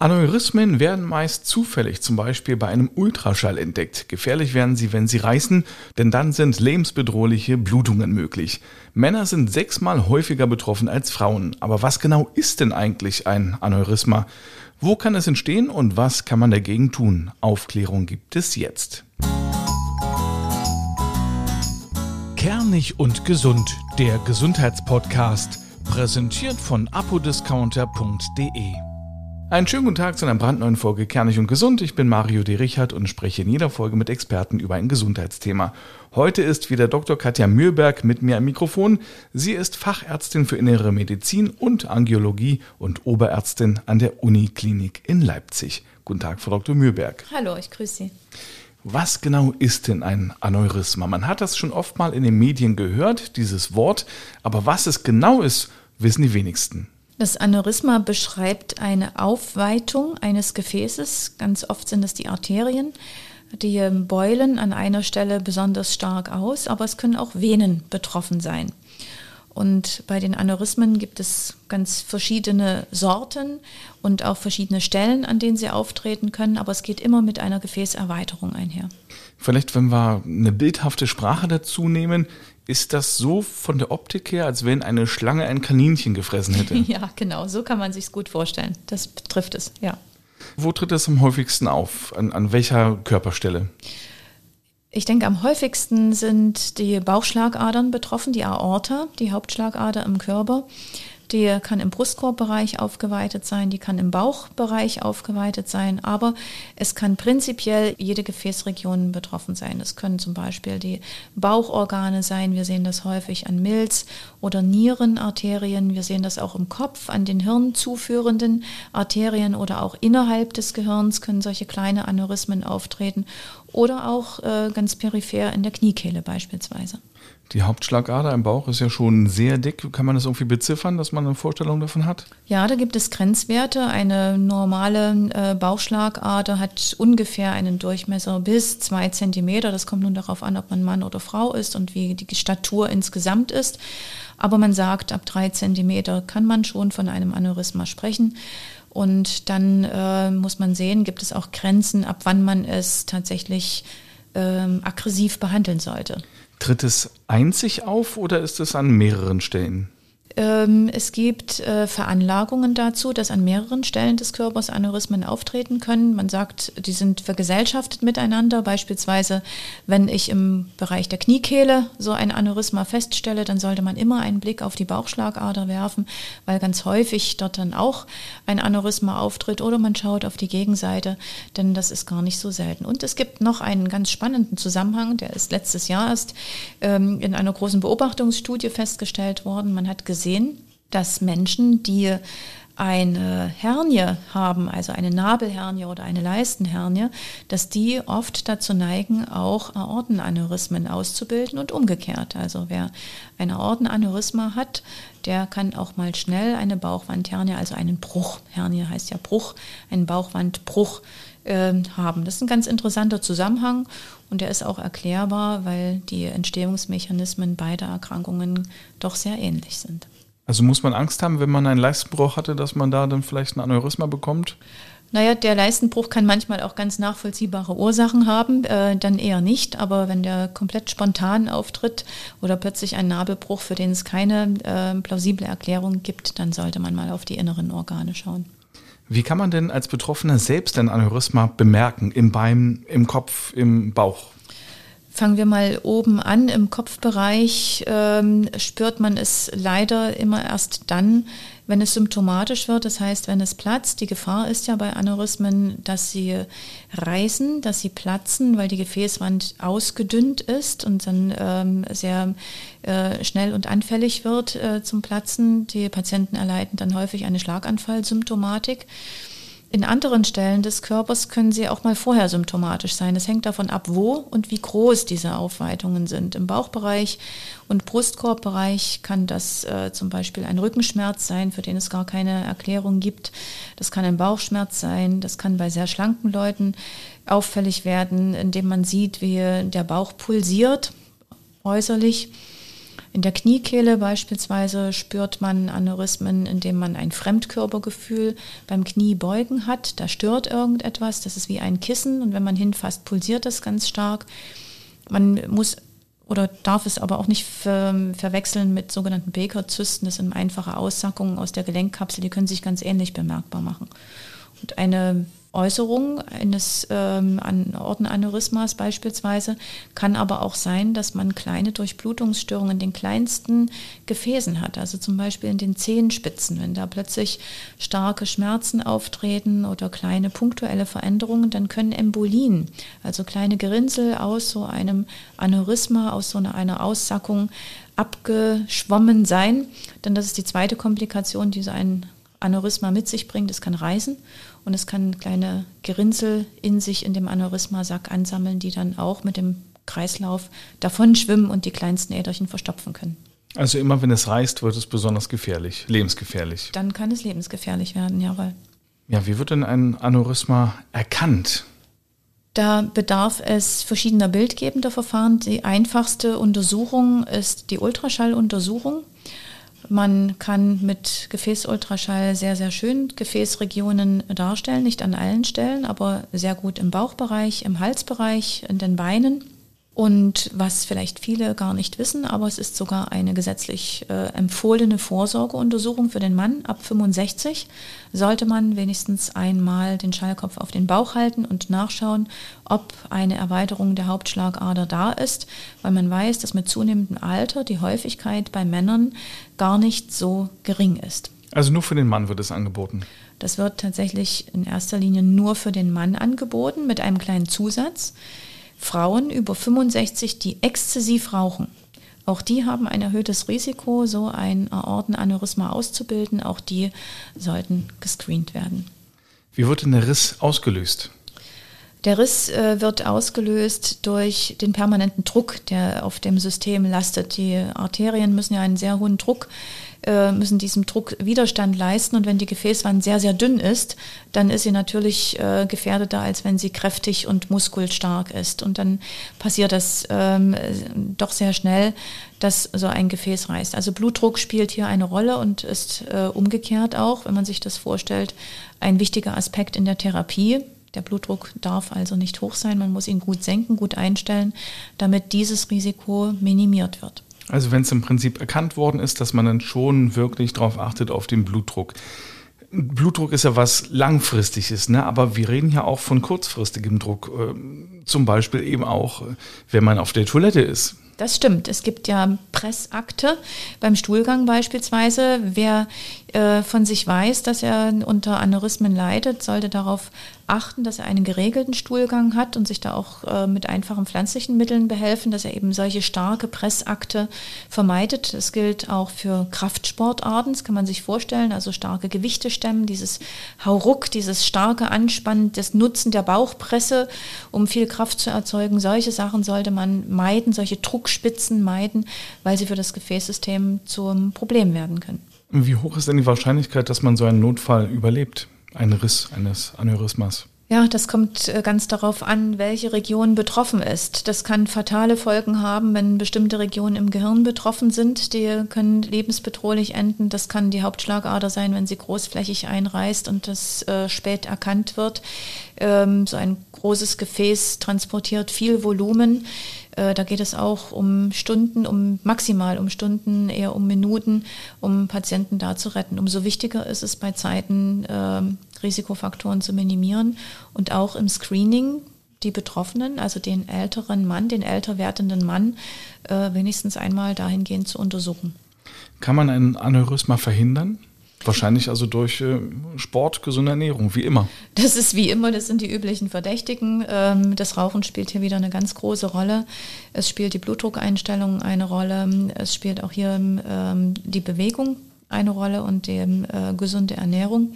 Aneurysmen werden meist zufällig, zum Beispiel bei einem Ultraschall entdeckt. Gefährlich werden sie, wenn sie reißen, denn dann sind lebensbedrohliche Blutungen möglich. Männer sind sechsmal häufiger betroffen als Frauen. Aber was genau ist denn eigentlich ein Aneurysma? Wo kann es entstehen und was kann man dagegen tun? Aufklärung gibt es jetzt. Kernig und gesund, der Gesundheitspodcast, präsentiert von apodiscounter.de. Einen schönen guten Tag zu einer brandneuen Folge Kernig und Gesund. Ich bin Mario D. Richard und spreche in jeder Folge mit Experten über ein Gesundheitsthema. Heute ist wieder Dr. Katja Mühlberg mit mir am Mikrofon. Sie ist Fachärztin für Innere Medizin und Angiologie und Oberärztin an der Uniklinik in Leipzig. Guten Tag, Frau Dr. Mühlberg. Hallo, ich grüße Sie. Was genau ist denn ein Aneurysma? Man hat das schon oft mal in den Medien gehört, dieses Wort, aber was es genau ist, wissen die wenigsten. Das Aneurysma beschreibt eine Aufweitung eines Gefäßes. Ganz oft sind es die Arterien. Die beulen an einer Stelle besonders stark aus, aber es können auch Venen betroffen sein. Und bei den Aneurysmen gibt es ganz verschiedene Sorten und auch verschiedene Stellen, an denen sie auftreten können, aber es geht immer mit einer Gefäßerweiterung einher. Vielleicht, wenn wir eine bildhafte Sprache dazu nehmen, ist das so von der Optik her, als wenn eine Schlange ein Kaninchen gefressen hätte? Ja, genau, so kann man sich gut vorstellen. Das betrifft es, ja. Wo tritt es am häufigsten auf? An, an welcher Körperstelle? Ich denke, am häufigsten sind die Bauchschlagadern betroffen, die Aorta, die Hauptschlagader im Körper. Die kann im Brustkorbbereich aufgeweitet sein, die kann im Bauchbereich aufgeweitet sein, aber es kann prinzipiell jede Gefäßregion betroffen sein. Es können zum Beispiel die Bauchorgane sein, wir sehen das häufig an Milz oder Nierenarterien, wir sehen das auch im Kopf an den Hirn zuführenden Arterien oder auch innerhalb des Gehirns können solche kleine Aneurysmen auftreten oder auch äh, ganz peripher in der Kniekehle beispielsweise. Die Hauptschlagader im Bauch ist ja schon sehr dick. Kann man das irgendwie beziffern, dass man eine Vorstellung davon hat? Ja, da gibt es Grenzwerte. Eine normale äh, Bauchschlagader hat ungefähr einen Durchmesser bis zwei Zentimeter. Das kommt nun darauf an, ob man Mann oder Frau ist und wie die Statur insgesamt ist. Aber man sagt, ab drei Zentimeter kann man schon von einem Aneurysma sprechen. Und dann äh, muss man sehen, gibt es auch Grenzen, ab wann man es tatsächlich ähm, aggressiv behandeln sollte. Tritt es einzig auf oder ist es an mehreren Stellen? Ähm, es gibt äh, Veranlagungen dazu, dass an mehreren Stellen des Körpers Aneurysmen auftreten können. Man sagt, die sind vergesellschaftet miteinander. Beispielsweise, wenn ich im Bereich der Kniekehle so ein Aneurysma feststelle, dann sollte man immer einen Blick auf die Bauchschlagader werfen, weil ganz häufig dort dann auch ein Aneurysma auftritt. Oder man schaut auf die Gegenseite, denn das ist gar nicht so selten. Und es gibt noch einen ganz spannenden Zusammenhang, der ist letztes Jahr erst ähm, in einer großen Beobachtungsstudie festgestellt worden. Man hat gesehen, gesehen, dass Menschen, die eine Hernie haben, also eine Nabelhernie oder eine Leistenhernie, dass die oft dazu neigen, auch Aortenaneurysmen auszubilden und umgekehrt. Also wer ein Aortenaneurysma hat, der kann auch mal schnell eine Bauchwandhernie, also einen Bruch, Hernie heißt ja Bruch, einen Bauchwandbruch äh, haben. Das ist ein ganz interessanter Zusammenhang und der ist auch erklärbar, weil die Entstehungsmechanismen beider Erkrankungen doch sehr ähnlich sind. Also muss man Angst haben, wenn man einen Leistenbruch hatte, dass man da dann vielleicht ein Aneurysma bekommt? Naja, der Leistenbruch kann manchmal auch ganz nachvollziehbare Ursachen haben, äh, dann eher nicht. Aber wenn der komplett spontan auftritt oder plötzlich ein Nabelbruch, für den es keine äh, plausible Erklärung gibt, dann sollte man mal auf die inneren Organe schauen. Wie kann man denn als Betroffener selbst ein Aneurysma bemerken? Im Bein, im Kopf, im Bauch? Fangen wir mal oben an. Im Kopfbereich ähm, spürt man es leider immer erst dann, wenn es symptomatisch wird. Das heißt, wenn es platzt. Die Gefahr ist ja bei Aneurysmen, dass sie reißen, dass sie platzen, weil die Gefäßwand ausgedünnt ist und dann ähm, sehr äh, schnell und anfällig wird äh, zum Platzen. Die Patienten erleiden dann häufig eine Schlaganfallsymptomatik. In anderen Stellen des Körpers können sie auch mal vorher symptomatisch sein. Es hängt davon ab, wo und wie groß diese Aufweitungen sind. Im Bauchbereich und Brustkorbbereich kann das äh, zum Beispiel ein Rückenschmerz sein, für den es gar keine Erklärung gibt. Das kann ein Bauchschmerz sein. Das kann bei sehr schlanken Leuten auffällig werden, indem man sieht, wie der Bauch pulsiert äußerlich. In der Kniekehle beispielsweise spürt man Aneurysmen, indem man ein Fremdkörpergefühl beim Kniebeugen hat. Da stört irgendetwas, das ist wie ein Kissen und wenn man hinfasst, pulsiert das ganz stark. Man muss oder darf es aber auch nicht ver verwechseln mit sogenannten Baker-Zysten. Das sind einfache Aussackungen aus der Gelenkkapsel, die können sich ganz ähnlich bemerkbar machen. Und eine Äußerung eines ähm, Ortenaneurysmas beispielsweise kann aber auch sein, dass man kleine Durchblutungsstörungen in den kleinsten Gefäßen hat, also zum Beispiel in den Zehenspitzen. Wenn da plötzlich starke Schmerzen auftreten oder kleine punktuelle Veränderungen, dann können Embolien, also kleine Gerinnsel aus so einem Aneurysma, aus so einer, einer Aussackung abgeschwommen sein. Denn das ist die zweite Komplikation, die so ein Aneurysma mit sich bringt. Es kann reißen und es kann kleine Gerinnsel in sich in dem Aneurysmasack ansammeln, die dann auch mit dem Kreislauf davon schwimmen und die kleinsten Äderchen verstopfen können. Also immer wenn es reißt, wird es besonders gefährlich, lebensgefährlich. Dann kann es lebensgefährlich werden, jawohl. Ja, wie wird denn ein Aneurysma erkannt? Da bedarf es verschiedener bildgebender Verfahren. Die einfachste Untersuchung ist die Ultraschalluntersuchung. Man kann mit Gefäßultraschall sehr, sehr schön Gefäßregionen darstellen, nicht an allen Stellen, aber sehr gut im Bauchbereich, im Halsbereich, in den Beinen. Und was vielleicht viele gar nicht wissen, aber es ist sogar eine gesetzlich äh, empfohlene Vorsorgeuntersuchung für den Mann. Ab 65 sollte man wenigstens einmal den Schallkopf auf den Bauch halten und nachschauen, ob eine Erweiterung der Hauptschlagader da ist, weil man weiß, dass mit zunehmendem Alter die Häufigkeit bei Männern gar nicht so gering ist. Also nur für den Mann wird es angeboten. Das wird tatsächlich in erster Linie nur für den Mann angeboten mit einem kleinen Zusatz. Frauen über 65, die exzessiv rauchen, auch die haben ein erhöhtes Risiko, so ein Aortenaneurysma auszubilden. Auch die sollten gescreent werden. Wie wird denn der Riss ausgelöst? Der Riss äh, wird ausgelöst durch den permanenten Druck, der auf dem System lastet. Die Arterien müssen ja einen sehr hohen Druck äh, müssen diesem Druck Widerstand leisten. Und wenn die Gefäßwand sehr, sehr dünn ist, dann ist sie natürlich äh, gefährdeter, als wenn sie kräftig und muskulstark ist. Und dann passiert das ähm, doch sehr schnell, dass so ein Gefäß reißt. Also Blutdruck spielt hier eine Rolle und ist äh, umgekehrt auch, wenn man sich das vorstellt, ein wichtiger Aspekt in der Therapie. Der Blutdruck darf also nicht hoch sein, man muss ihn gut senken, gut einstellen, damit dieses Risiko minimiert wird. Also wenn es im Prinzip erkannt worden ist, dass man dann schon wirklich darauf achtet auf den Blutdruck. Blutdruck ist ja was langfristiges, ne? aber wir reden ja auch von kurzfristigem Druck. Äh, zum Beispiel eben auch, äh, wenn man auf der Toilette ist. Das stimmt. Es gibt ja Pressakte beim Stuhlgang beispielsweise. Wer äh, von sich weiß, dass er unter Aneurysmen leidet, sollte darauf achten, dass er einen geregelten Stuhlgang hat und sich da auch äh, mit einfachen pflanzlichen Mitteln behelfen, dass er eben solche starke Pressakte vermeidet. Das gilt auch für Kraftsportarten, das kann man sich vorstellen, also starke Gewichte stemmen, dieses Hauruck, dieses starke Anspannen, das Nutzen der Bauchpresse, um viel Kraft zu erzeugen. Solche Sachen sollte man meiden, solche Druckspitzen meiden, weil sie für das Gefäßsystem zum Problem werden können. Wie hoch ist denn die Wahrscheinlichkeit, dass man so einen Notfall überlebt? Ein Riss eines Aneurysmas? Ja, das kommt äh, ganz darauf an, welche Region betroffen ist. Das kann fatale Folgen haben, wenn bestimmte Regionen im Gehirn betroffen sind. Die können lebensbedrohlich enden. Das kann die Hauptschlagader sein, wenn sie großflächig einreißt und das äh, spät erkannt wird. Ähm, so ein großes Gefäß transportiert viel Volumen. Äh, da geht es auch um Stunden, um maximal um Stunden, eher um Minuten, um Patienten da zu retten. Umso wichtiger ist es bei Zeiten, äh, Risikofaktoren zu minimieren und auch im Screening die Betroffenen, also den älteren Mann, den älter werdenden Mann, äh, wenigstens einmal dahingehend zu untersuchen. Kann man ein Aneurysma verhindern? Wahrscheinlich also durch äh, Sport, gesunde Ernährung, wie immer. Das ist wie immer, das sind die üblichen Verdächtigen. Ähm, das Rauchen spielt hier wieder eine ganz große Rolle. Es spielt die Blutdruckeinstellung eine Rolle. Es spielt auch hier ähm, die Bewegung eine Rolle und die äh, gesunde Ernährung.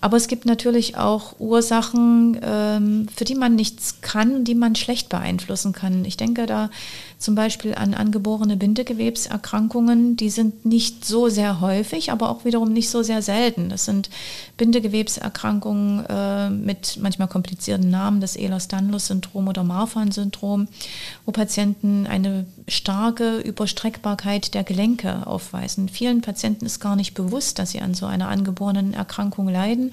Aber es gibt natürlich auch Ursachen, ähm, für die man nichts kann, die man schlecht beeinflussen kann. Ich denke da zum Beispiel an angeborene Bindegewebserkrankungen. Die sind nicht so sehr häufig, aber auch wiederum nicht so sehr selten. Das sind Bindegewebserkrankungen äh, mit manchmal komplizierten Namen, das Ehlers-Danlos-Syndrom oder Marfan-Syndrom, wo Patienten eine starke Überstreckbarkeit der Gelenke aufweisen. Vielen Patienten ist gar nicht bewusst, dass sie an so einer angeborenen Erkrankung leiden.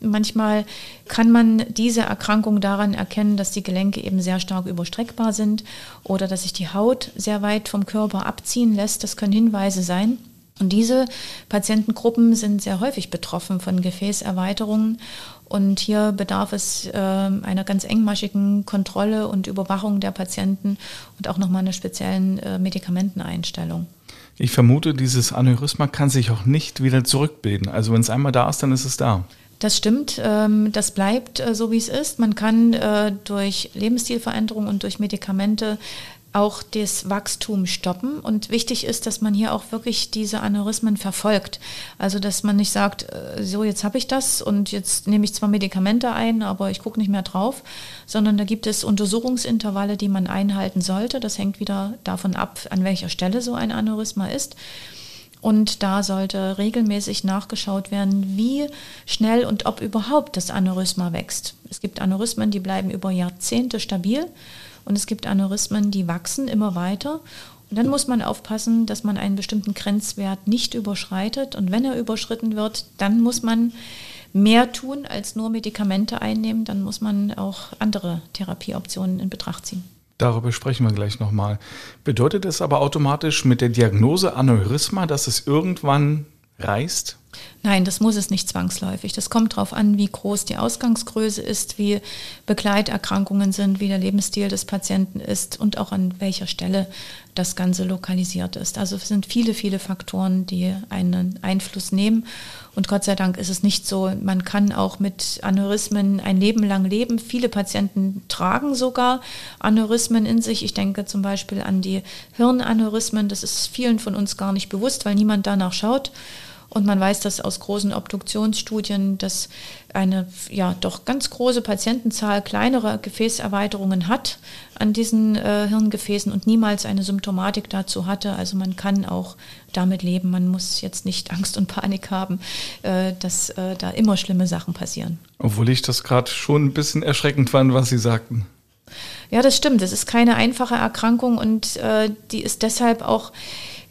Manchmal kann man diese Erkrankung daran erkennen, dass die Gelenke eben sehr stark überstreckbar sind oder dass sich die Haut sehr weit vom Körper abziehen lässt. Das können Hinweise sein. Und diese Patientengruppen sind sehr häufig betroffen von Gefäßerweiterungen. Und hier bedarf es äh, einer ganz engmaschigen Kontrolle und Überwachung der Patienten und auch nochmal einer speziellen äh, Medikamenteneinstellung. Ich vermute, dieses Aneurysma kann sich auch nicht wieder zurückbilden. Also wenn es einmal da ist, dann ist es da. Das stimmt, ähm, das bleibt äh, so, wie es ist. Man kann äh, durch Lebensstilveränderung und durch Medikamente auch das Wachstum stoppen. Und wichtig ist, dass man hier auch wirklich diese Aneurysmen verfolgt. Also, dass man nicht sagt, äh, so jetzt habe ich das und jetzt nehme ich zwar Medikamente ein, aber ich gucke nicht mehr drauf, sondern da gibt es Untersuchungsintervalle, die man einhalten sollte. Das hängt wieder davon ab, an welcher Stelle so ein Aneurysma ist. Und da sollte regelmäßig nachgeschaut werden, wie schnell und ob überhaupt das Aneurysma wächst. Es gibt Aneurysmen, die bleiben über Jahrzehnte stabil und es gibt Aneurysmen, die wachsen immer weiter. Und dann muss man aufpassen, dass man einen bestimmten Grenzwert nicht überschreitet. Und wenn er überschritten wird, dann muss man mehr tun als nur Medikamente einnehmen. Dann muss man auch andere Therapieoptionen in Betracht ziehen. Darüber sprechen wir gleich nochmal. Bedeutet es aber automatisch mit der Diagnose Aneurysma, dass es irgendwann reißt? Nein, das muss es nicht zwangsläufig. Das kommt darauf an, wie groß die Ausgangsgröße ist, wie Begleiterkrankungen sind, wie der Lebensstil des Patienten ist und auch an welcher Stelle das Ganze lokalisiert ist. Also es sind viele, viele Faktoren, die einen Einfluss nehmen. Und Gott sei Dank ist es nicht so, man kann auch mit Aneurysmen ein Leben lang leben. Viele Patienten tragen sogar Aneurysmen in sich. Ich denke zum Beispiel an die Hirnaneurysmen. Das ist vielen von uns gar nicht bewusst, weil niemand danach schaut. Und man weiß das aus großen Obduktionsstudien, dass eine ja doch ganz große Patientenzahl kleinere Gefäßerweiterungen hat an diesen äh, Hirngefäßen und niemals eine Symptomatik dazu hatte. Also man kann auch damit leben. Man muss jetzt nicht Angst und Panik haben, äh, dass äh, da immer schlimme Sachen passieren. Obwohl ich das gerade schon ein bisschen erschreckend fand, was Sie sagten. Ja, das stimmt. Es ist keine einfache Erkrankung und äh, die ist deshalb auch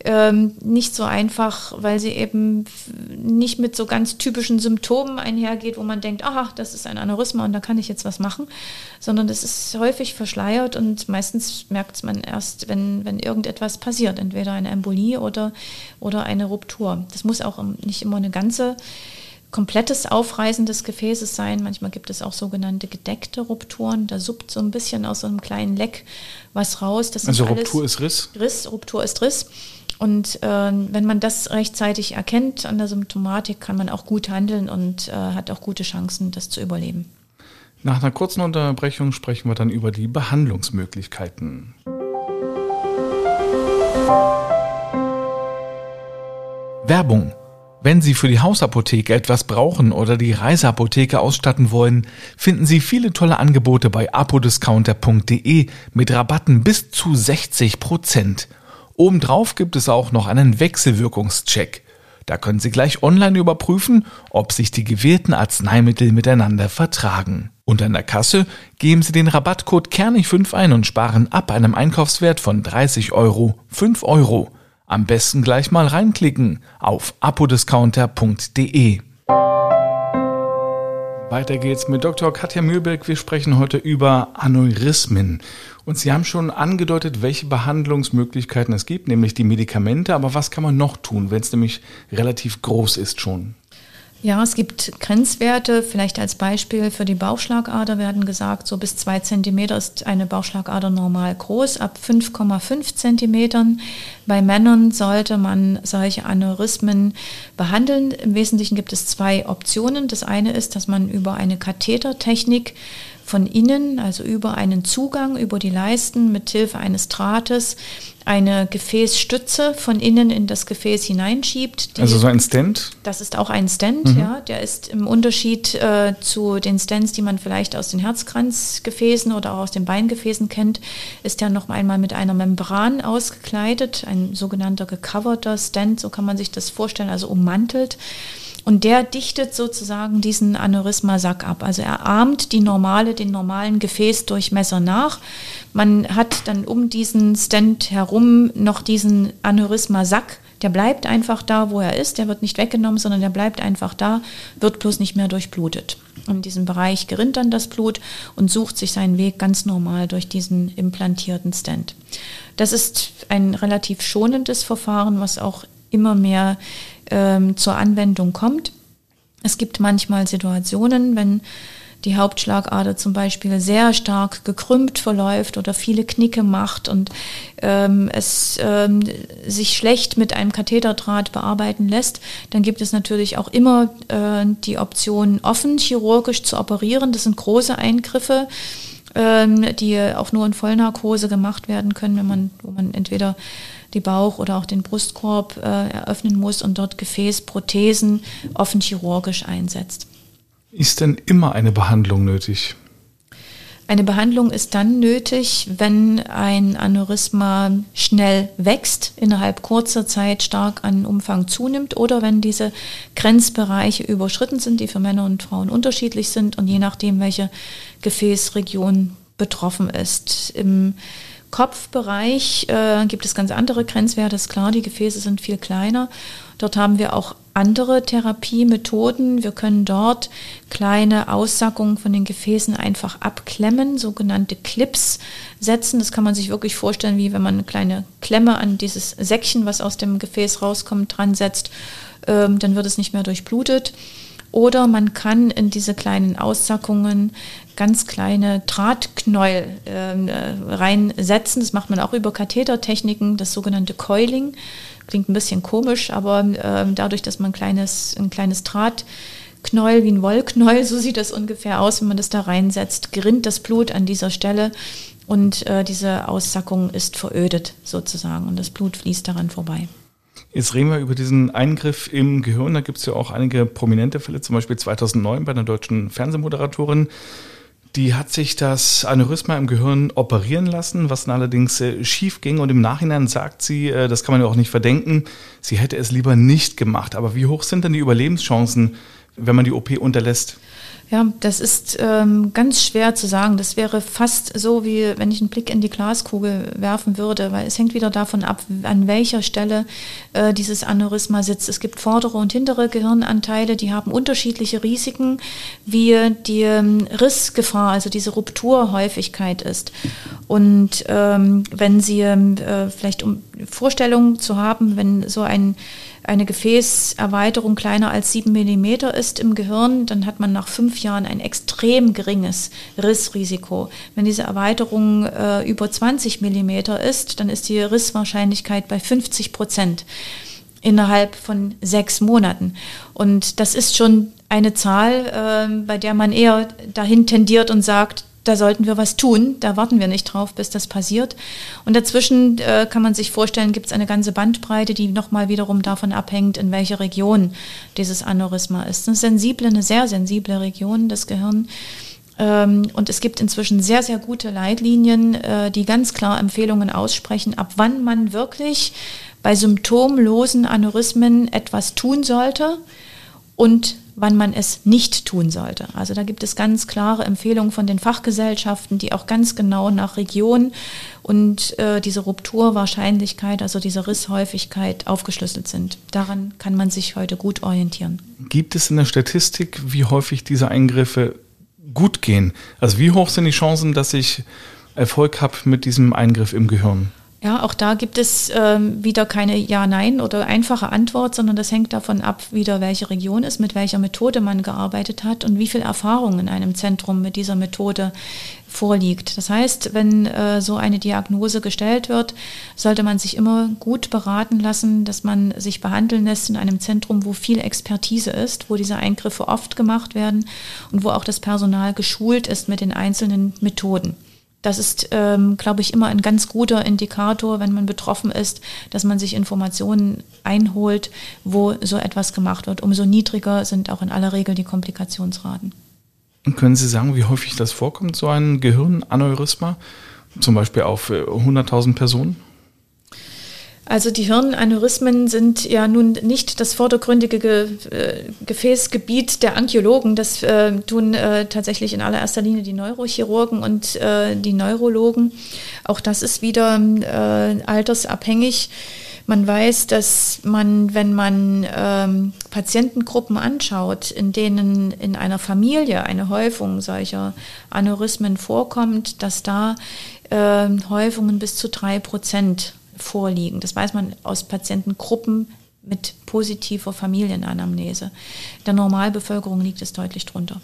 ähm, nicht so einfach, weil sie eben nicht mit so ganz typischen Symptomen einhergeht, wo man denkt, aha, das ist ein Aneurysma und da kann ich jetzt was machen, sondern das ist häufig verschleiert und meistens merkt man erst, wenn, wenn irgendetwas passiert, entweder eine Embolie oder, oder eine Ruptur. Das muss auch nicht immer eine ganze komplettes Aufreißen des Gefäßes sein. Manchmal gibt es auch sogenannte gedeckte Rupturen. Da suppt so ein bisschen aus so einem kleinen Leck was raus. Das also Ruptur ist Riss? Riss, Ruptur ist Riss. Und äh, wenn man das rechtzeitig erkennt an der Symptomatik, kann man auch gut handeln und äh, hat auch gute Chancen, das zu überleben. Nach einer kurzen Unterbrechung sprechen wir dann über die Behandlungsmöglichkeiten. Werbung. Wenn Sie für die Hausapotheke etwas brauchen oder die Reiseapotheke ausstatten wollen, finden Sie viele tolle Angebote bei apodiscounter.de mit Rabatten bis zu 60 Prozent. Obendrauf gibt es auch noch einen Wechselwirkungscheck. Da können Sie gleich online überprüfen, ob sich die gewählten Arzneimittel miteinander vertragen. Und an der Kasse geben Sie den Rabattcode Kernig5 ein und sparen ab einem Einkaufswert von 30 Euro 5 Euro. Am besten gleich mal reinklicken auf apodiscounter.de. Weiter geht's mit Dr. Katja Mühlberg. Wir sprechen heute über Aneurysmen. Und Sie haben schon angedeutet, welche Behandlungsmöglichkeiten es gibt, nämlich die Medikamente. Aber was kann man noch tun, wenn es nämlich relativ groß ist schon? Ja, es gibt Grenzwerte, vielleicht als Beispiel für die Bauchschlagader werden gesagt, so bis zwei Zentimeter ist eine Bauchschlagader normal groß, ab 5,5 Zentimetern. Bei Männern sollte man solche Aneurysmen behandeln. Im Wesentlichen gibt es zwei Optionen. Das eine ist, dass man über eine Kathetertechnik von innen, also über einen Zugang, über die Leisten mit Hilfe eines Drahtes eine Gefäßstütze von innen in das Gefäß hineinschiebt. Die, also so ein Stent? Das ist auch ein Stent, mhm. ja. Der ist im Unterschied äh, zu den Stents, die man vielleicht aus den Herzkranzgefäßen oder auch aus den Beingefäßen kennt, ist der noch einmal mit einer Membran ausgekleidet, ein sogenannter gecoverter Stent, so kann man sich das vorstellen, also ummantelt. Und der dichtet sozusagen diesen Aneurysmasack ab. Also er ahmt die normale, den normalen Gefäßdurchmesser nach. Man hat dann um diesen Stent herum noch diesen Aneurysmasack. Der bleibt einfach da, wo er ist. Der wird nicht weggenommen, sondern der bleibt einfach da, wird bloß nicht mehr durchblutet. In diesem Bereich gerinnt dann das Blut und sucht sich seinen Weg ganz normal durch diesen implantierten Stent. Das ist ein relativ schonendes Verfahren, was auch immer mehr ähm, zur Anwendung kommt. Es gibt manchmal Situationen, wenn die Hauptschlagader zum Beispiel sehr stark gekrümmt verläuft oder viele Knicke macht und ähm, es ähm, sich schlecht mit einem Katheterdraht bearbeiten lässt, dann gibt es natürlich auch immer äh, die Option, offen chirurgisch zu operieren. Das sind große Eingriffe, ähm, die auch nur in Vollnarkose gemacht werden können, wenn man, wo man entweder die Bauch- oder auch den Brustkorb äh, eröffnen muss und dort Gefäßprothesen offen chirurgisch einsetzt. Ist denn immer eine Behandlung nötig? Eine Behandlung ist dann nötig, wenn ein Aneurysma schnell wächst, innerhalb kurzer Zeit stark an Umfang zunimmt oder wenn diese Grenzbereiche überschritten sind, die für Männer und Frauen unterschiedlich sind und je nachdem, welche Gefäßregion betroffen ist. Im Kopfbereich äh, gibt es ganz andere Grenzwerte, ist klar, die Gefäße sind viel kleiner. Dort haben wir auch andere Therapiemethoden. Wir können dort kleine Aussackungen von den Gefäßen einfach abklemmen, sogenannte Clips setzen. Das kann man sich wirklich vorstellen, wie wenn man eine kleine Klemme an dieses Säckchen, was aus dem Gefäß rauskommt, dran setzt. Ähm, dann wird es nicht mehr durchblutet. Oder man kann in diese kleinen Aussackungen ganz kleine Drahtknäuel ähm, äh, reinsetzen. Das macht man auch über Kathetertechniken, das sogenannte Coiling. Klingt ein bisschen komisch, aber äh, dadurch, dass man ein kleines, ein kleines Drahtknäuel wie ein Wollknäuel, so sieht das ungefähr aus, wenn man das da reinsetzt, gerinnt das Blut an dieser Stelle und äh, diese Aussackung ist verödet sozusagen und das Blut fließt daran vorbei. Jetzt reden wir über diesen Eingriff im Gehirn. Da gibt es ja auch einige prominente Fälle, zum Beispiel 2009 bei einer deutschen Fernsehmoderatorin. Die hat sich das Aneurysma im Gehirn operieren lassen, was allerdings äh, schief ging. Und im Nachhinein sagt sie, äh, das kann man ja auch nicht verdenken, sie hätte es lieber nicht gemacht. Aber wie hoch sind denn die Überlebenschancen, wenn man die OP unterlässt? Ja, das ist ähm, ganz schwer zu sagen. Das wäre fast so, wie wenn ich einen Blick in die Glaskugel werfen würde, weil es hängt wieder davon ab, an welcher Stelle äh, dieses Aneurysma sitzt. Es gibt vordere und hintere Gehirnanteile, die haben unterschiedliche Risiken, wie die ähm, Rissgefahr, also diese Rupturhäufigkeit ist. Und ähm, wenn Sie ähm, äh, vielleicht um Vorstellungen zu haben, wenn so ein eine Gefäßerweiterung kleiner als sieben Millimeter ist im Gehirn, dann hat man nach fünf Jahren ein extrem geringes Rissrisiko. Wenn diese Erweiterung äh, über 20 Millimeter ist, dann ist die Risswahrscheinlichkeit bei 50 Prozent innerhalb von sechs Monaten. Und das ist schon eine Zahl, äh, bei der man eher dahin tendiert und sagt, da sollten wir was tun. Da warten wir nicht drauf, bis das passiert. Und dazwischen äh, kann man sich vorstellen, gibt es eine ganze Bandbreite, die nochmal wiederum davon abhängt, in welcher Region dieses Aneurysma ist. Eine sensible, eine sehr sensible Region des Gehirns. Ähm, und es gibt inzwischen sehr, sehr gute Leitlinien, äh, die ganz klar Empfehlungen aussprechen, ab wann man wirklich bei symptomlosen Aneurysmen etwas tun sollte und wann man es nicht tun sollte. Also da gibt es ganz klare Empfehlungen von den Fachgesellschaften, die auch ganz genau nach Region und äh, diese Rupturwahrscheinlichkeit, also diese Risshäufigkeit aufgeschlüsselt sind. Daran kann man sich heute gut orientieren. Gibt es in der Statistik, wie häufig diese Eingriffe gut gehen? Also wie hoch sind die Chancen, dass ich Erfolg habe mit diesem Eingriff im Gehirn? Ja, auch da gibt es ähm, wieder keine Ja-Nein oder einfache Antwort, sondern das hängt davon ab, wieder welche Region ist, mit welcher Methode man gearbeitet hat und wie viel Erfahrung in einem Zentrum mit dieser Methode vorliegt. Das heißt, wenn äh, so eine Diagnose gestellt wird, sollte man sich immer gut beraten lassen, dass man sich behandeln lässt in einem Zentrum, wo viel Expertise ist, wo diese Eingriffe oft gemacht werden und wo auch das Personal geschult ist mit den einzelnen Methoden. Das ist, ähm, glaube ich, immer ein ganz guter Indikator, wenn man betroffen ist, dass man sich Informationen einholt, wo so etwas gemacht wird. Umso niedriger sind auch in aller Regel die Komplikationsraten. Und können Sie sagen, wie häufig das vorkommt, so ein Gehirnaneurysma? Zum Beispiel auf 100.000 äh, Personen? Also die Hirnaneurysmen sind ja nun nicht das vordergründige Ge äh, Gefäßgebiet der Angiologen. Das äh, tun äh, tatsächlich in allererster Linie die Neurochirurgen und äh, die Neurologen. Auch das ist wieder äh, altersabhängig. Man weiß, dass man, wenn man ähm, Patientengruppen anschaut, in denen in einer Familie eine Häufung solcher Aneurysmen vorkommt, dass da äh, Häufungen bis zu drei Prozent vorliegen. Das weiß man aus Patientengruppen mit positiver Familienanamnese. Der Normalbevölkerung liegt es deutlich drunter.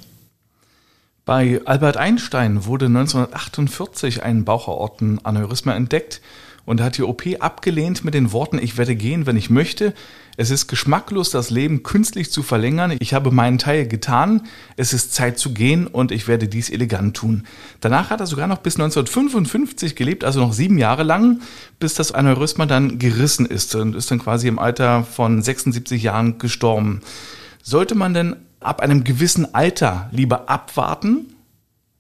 Bei Albert Einstein wurde 1948 ein Bauchaortenaneurysma entdeckt und hat die OP abgelehnt mit den Worten, ich werde gehen, wenn ich möchte. Es ist geschmacklos, das Leben künstlich zu verlängern. Ich habe meinen Teil getan. Es ist Zeit zu gehen und ich werde dies elegant tun. Danach hat er sogar noch bis 1955 gelebt, also noch sieben Jahre lang, bis das Aneurysma dann gerissen ist und ist dann quasi im Alter von 76 Jahren gestorben. Sollte man denn ab einem gewissen Alter lieber abwarten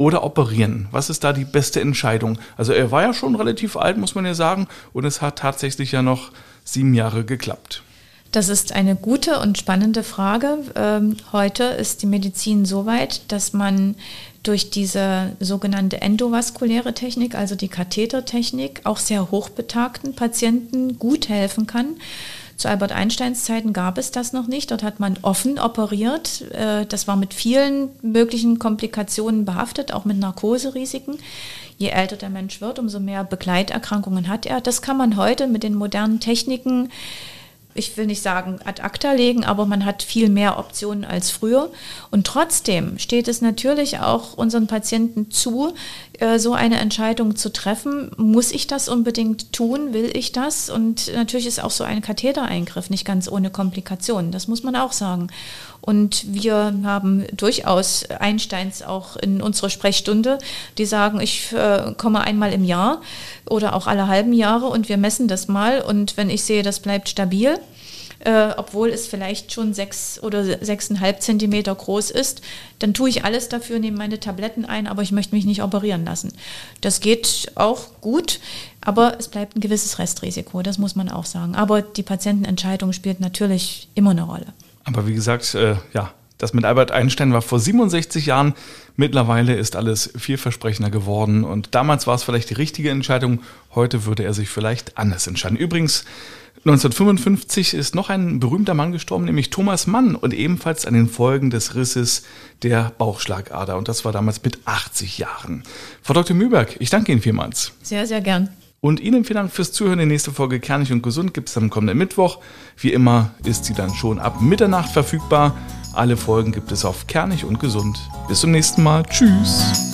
oder operieren? Was ist da die beste Entscheidung? Also er war ja schon relativ alt, muss man ja sagen, und es hat tatsächlich ja noch sieben Jahre geklappt. Das ist eine gute und spannende Frage. Ähm, heute ist die Medizin so weit, dass man durch diese sogenannte endovaskuläre Technik, also die Kathetertechnik, auch sehr hochbetagten Patienten gut helfen kann. Zu Albert Einsteins Zeiten gab es das noch nicht. Dort hat man offen operiert. Äh, das war mit vielen möglichen Komplikationen behaftet, auch mit Narkoserisiken. Je älter der Mensch wird, umso mehr Begleiterkrankungen hat er. Das kann man heute mit den modernen Techniken ich will nicht sagen ad acta legen, aber man hat viel mehr Optionen als früher. Und trotzdem steht es natürlich auch unseren Patienten zu, äh, so eine Entscheidung zu treffen. Muss ich das unbedingt tun? Will ich das? Und natürlich ist auch so ein Kathetereingriff nicht ganz ohne Komplikationen. Das muss man auch sagen. Und wir haben durchaus Einsteins auch in unserer Sprechstunde, die sagen, ich äh, komme einmal im Jahr oder auch alle halben Jahre und wir messen das mal. Und wenn ich sehe, das bleibt stabil, äh, obwohl es vielleicht schon sechs oder sechseinhalb Zentimeter groß ist, dann tue ich alles dafür, nehme meine Tabletten ein, aber ich möchte mich nicht operieren lassen. Das geht auch gut, aber es bleibt ein gewisses Restrisiko, das muss man auch sagen. Aber die Patientenentscheidung spielt natürlich immer eine Rolle. Aber wie gesagt, äh, ja, das mit Albert Einstein war vor 67 Jahren. Mittlerweile ist alles vielversprechender geworden und damals war es vielleicht die richtige Entscheidung. Heute würde er sich vielleicht anders entscheiden. Übrigens, 1955 ist noch ein berühmter Mann gestorben, nämlich Thomas Mann und ebenfalls an den Folgen des Risses der Bauchschlagader. Und das war damals mit 80 Jahren. Frau Dr. Mühlberg, ich danke Ihnen vielmals. Sehr, sehr gern. Und Ihnen vielen Dank fürs Zuhören. Die nächste Folge Kernig und Gesund gibt es am kommenden Mittwoch. Wie immer ist sie dann schon ab Mitternacht verfügbar. Alle Folgen gibt es auf Kernig und Gesund. Bis zum nächsten Mal. Tschüss.